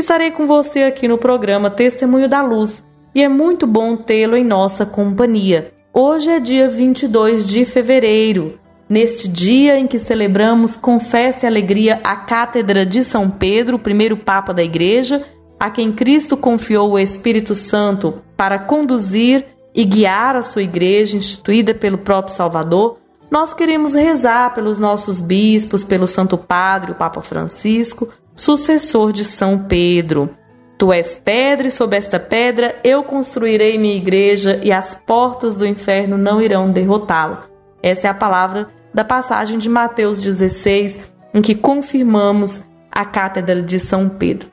estarei com você aqui no programa Testemunho da Luz e é muito bom tê-lo em nossa companhia. Hoje é dia 22 de fevereiro, neste dia em que celebramos com festa e alegria a Cátedra de São Pedro, o primeiro Papa da Igreja, a quem Cristo confiou o Espírito Santo para conduzir e guiar a sua igreja instituída pelo próprio Salvador, nós queremos rezar pelos nossos bispos, pelo Santo Padre, o Papa Francisco, sucessor de São Pedro. Tu és pedra e sob esta pedra eu construirei minha igreja e as portas do inferno não irão derrotá-la. Esta é a palavra da passagem de Mateus 16, em que confirmamos a cátedra de São Pedro.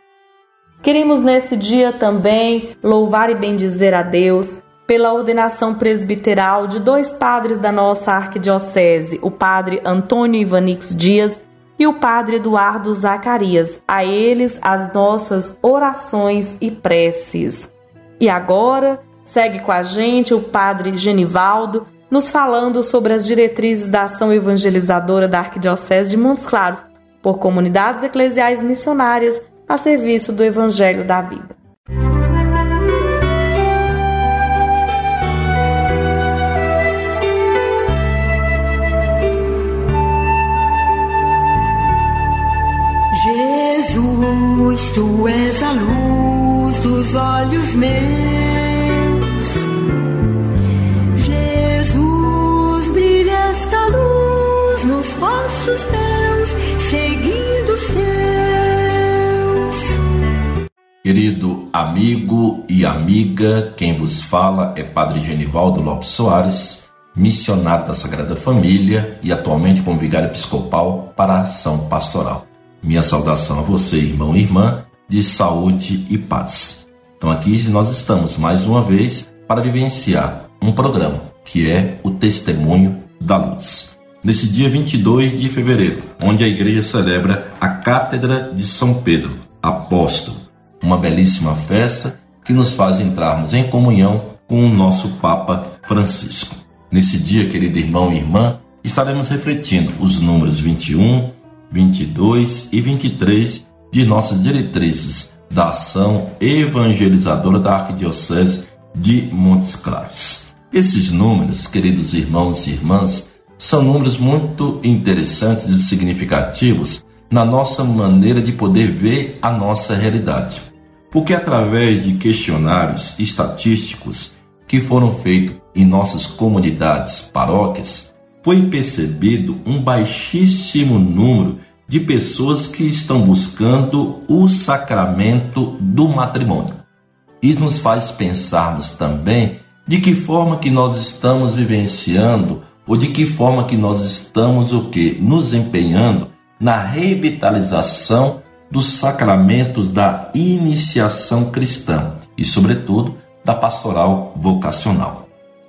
Queremos nesse dia também louvar e bendizer a Deus pela ordenação presbiteral de dois padres da nossa arquidiocese, o padre Antônio Ivanix Dias e o padre Eduardo Zacarias. A eles as nossas orações e preces. E agora segue com a gente o padre Genivaldo nos falando sobre as diretrizes da ação evangelizadora da Arquidiocese de Montes Claros por comunidades eclesiais missionárias a serviço do Evangelho da Vida. Jesus, tu és a luz dos olhos meus. Jesus, brilha esta luz nos passos teus, seguindo os teus. Querido amigo e amiga, quem vos fala é Padre Genivaldo Lopes Soares, missionário da Sagrada Família e atualmente como vigário episcopal para a ação pastoral. Minha saudação a você, irmão e irmã, de saúde e paz. Então aqui nós estamos mais uma vez para vivenciar um programa que é o Testemunho da Luz. Nesse dia 22 de fevereiro, onde a igreja celebra a Cátedra de São Pedro, apóstolo, uma belíssima festa que nos faz entrarmos em comunhão com o nosso Papa Francisco. Nesse dia, querido irmão e irmã, estaremos refletindo os números 21, 22 e 23 de nossas diretrizes da ação evangelizadora da Arquidiocese de Montes Claros. Esses números, queridos irmãos e irmãs, são números muito interessantes e significativos na nossa maneira de poder ver a nossa realidade. Porque através de questionários estatísticos que foram feitos em nossas comunidades, paróquias, foi percebido um baixíssimo número de pessoas que estão buscando o sacramento do matrimônio. Isso nos faz pensarmos também de que forma que nós estamos vivenciando ou de que forma que nós estamos o que nos empenhando na revitalização dos sacramentos da iniciação cristã e sobretudo da pastoral vocacional.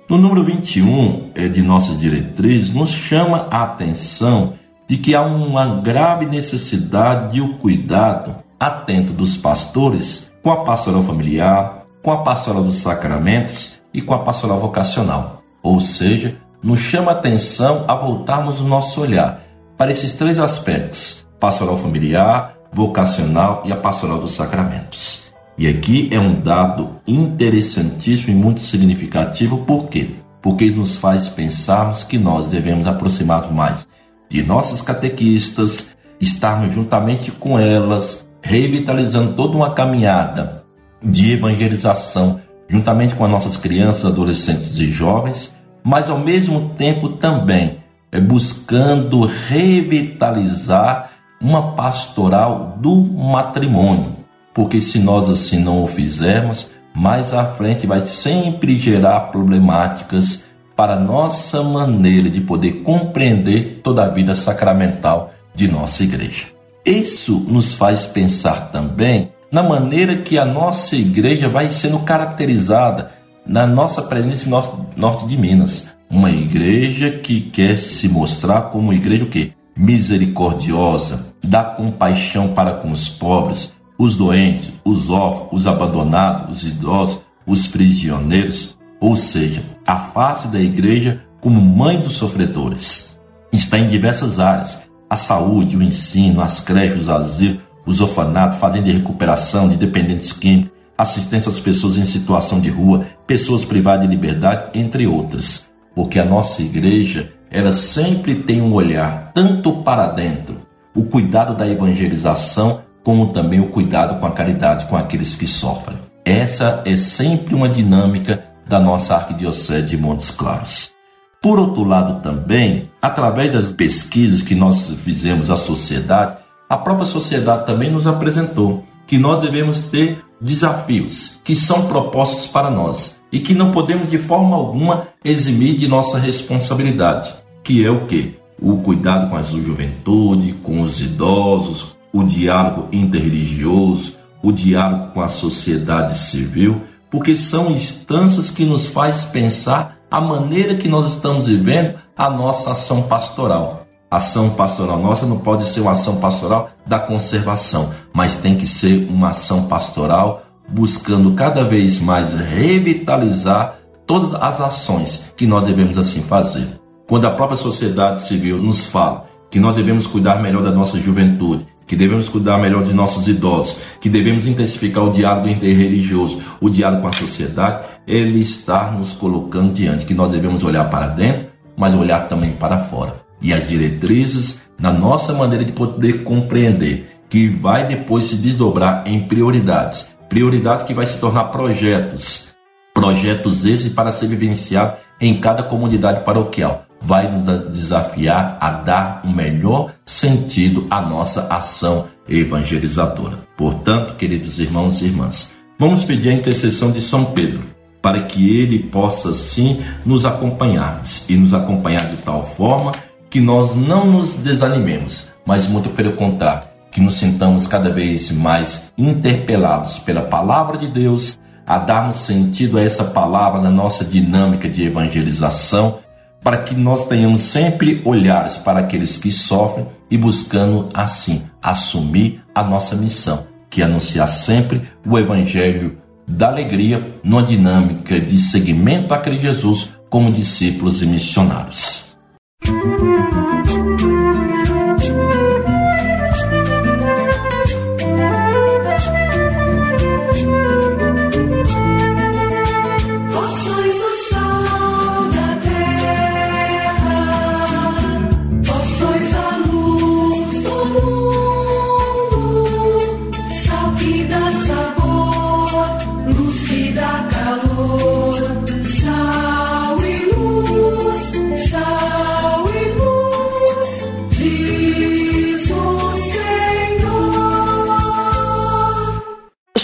No número 21 é, de nossas diretrizes nos chama a atenção de que há uma grave necessidade de o cuidado atento dos pastores com a pastoral familiar, com a pastoral dos sacramentos e com a pastoral vocacional. Ou seja, nos chama atenção a voltarmos o nosso olhar para esses três aspectos: pastoral familiar, vocacional e a pastoral dos sacramentos. E aqui é um dado interessantíssimo e muito significativo, por quê? Porque nos faz pensarmos que nós devemos aproximar mais de nossas catequistas, estarmos juntamente com elas, revitalizando toda uma caminhada de evangelização, juntamente com as nossas crianças, adolescentes e jovens, mas ao mesmo tempo também é buscando revitalizar uma pastoral do matrimônio, porque se nós assim não o fizermos, mais à frente vai sempre gerar problemáticas para nossa maneira de poder compreender toda a vida sacramental de nossa igreja. Isso nos faz pensar também na maneira que a nossa igreja vai sendo caracterizada na nossa presença no norte de Minas. Uma igreja que quer se mostrar como igreja o quê? Misericordiosa, dá compaixão para com os pobres, os doentes, os órfãos, os abandonados, os idosos, os prisioneiros, ou seja, a face da igreja como mãe dos sofredores. Está em diversas áreas: a saúde, o ensino, as creches, os asilos, os orfanatos, fazenda de recuperação de dependentes químicos, assistência às pessoas em situação de rua, pessoas privadas de liberdade, entre outras. Porque a nossa igreja, ela sempre tem um olhar tanto para dentro, o cuidado da evangelização, como também o cuidado com a caridade com aqueles que sofrem. Essa é sempre uma dinâmica da nossa Arquidiocese de Montes Claros. Por outro lado, também, através das pesquisas que nós fizemos à sociedade, a própria sociedade também nos apresentou que nós devemos ter desafios que são propostos para nós e que não podemos de forma alguma eximir de nossa responsabilidade, que é o que? O cuidado com a juventude, com os idosos, o diálogo interreligioso, o diálogo com a sociedade civil, porque são instâncias que nos faz pensar a maneira que nós estamos vivendo a nossa ação pastoral. A ação pastoral nossa não pode ser uma ação pastoral da conservação, mas tem que ser uma ação pastoral buscando cada vez mais revitalizar todas as ações que nós devemos assim fazer. Quando a própria sociedade civil nos fala que nós devemos cuidar melhor da nossa juventude, que devemos cuidar melhor de nossos idosos, que devemos intensificar o diálogo interreligioso, o diálogo com a sociedade, ele está nos colocando diante que nós devemos olhar para dentro, mas olhar também para fora. E as diretrizes na nossa maneira de poder compreender que vai depois se desdobrar em prioridades, prioridades que vai se tornar projetos, projetos esses para ser vivenciado em cada comunidade paroquial vai nos desafiar a dar um melhor sentido à nossa ação evangelizadora. Portanto, queridos irmãos e irmãs, vamos pedir a intercessão de São Pedro para que ele possa sim nos acompanhar e nos acompanhar de tal forma que nós não nos desanimemos, mas muito pelo contrário, que nos sintamos cada vez mais interpelados pela palavra de Deus, a darmos sentido a essa palavra na nossa dinâmica de evangelização para que nós tenhamos sempre olhares para aqueles que sofrem e buscando assim assumir a nossa missão, que é anunciar sempre o evangelho da alegria numa dinâmica de seguimento a Cristo Jesus como discípulos e missionários. Música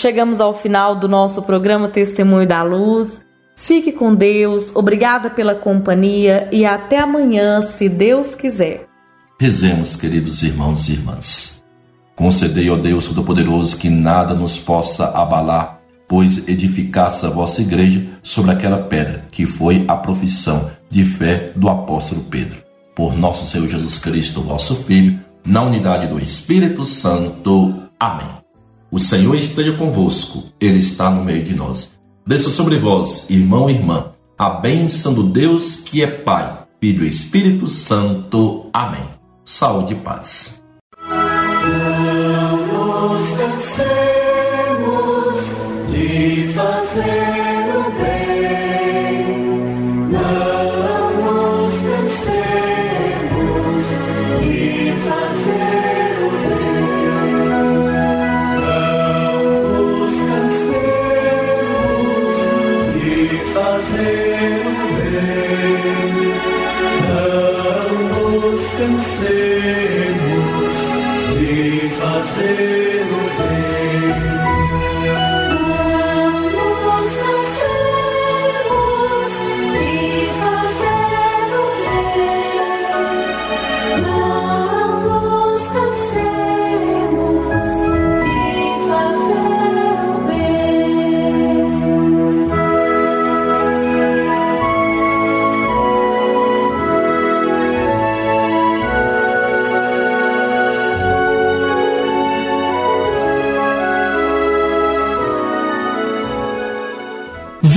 Chegamos ao final do nosso programa Testemunho da Luz. Fique com Deus, obrigada pela companhia e até amanhã, se Deus quiser. Rezemos, queridos irmãos e irmãs. Concedei, ó Deus Todo-Poderoso, que nada nos possa abalar, pois edificasse a vossa igreja sobre aquela pedra que foi a profissão de fé do apóstolo Pedro. Por nosso Senhor Jesus Cristo, vosso Filho, na unidade do Espírito Santo. Amém. O Senhor esteja convosco, Ele está no meio de nós. Desça sobre vós, irmão e irmã, a bênção do Deus que é Pai, Filho e Espírito Santo. Amém. Saúde e paz. fazer.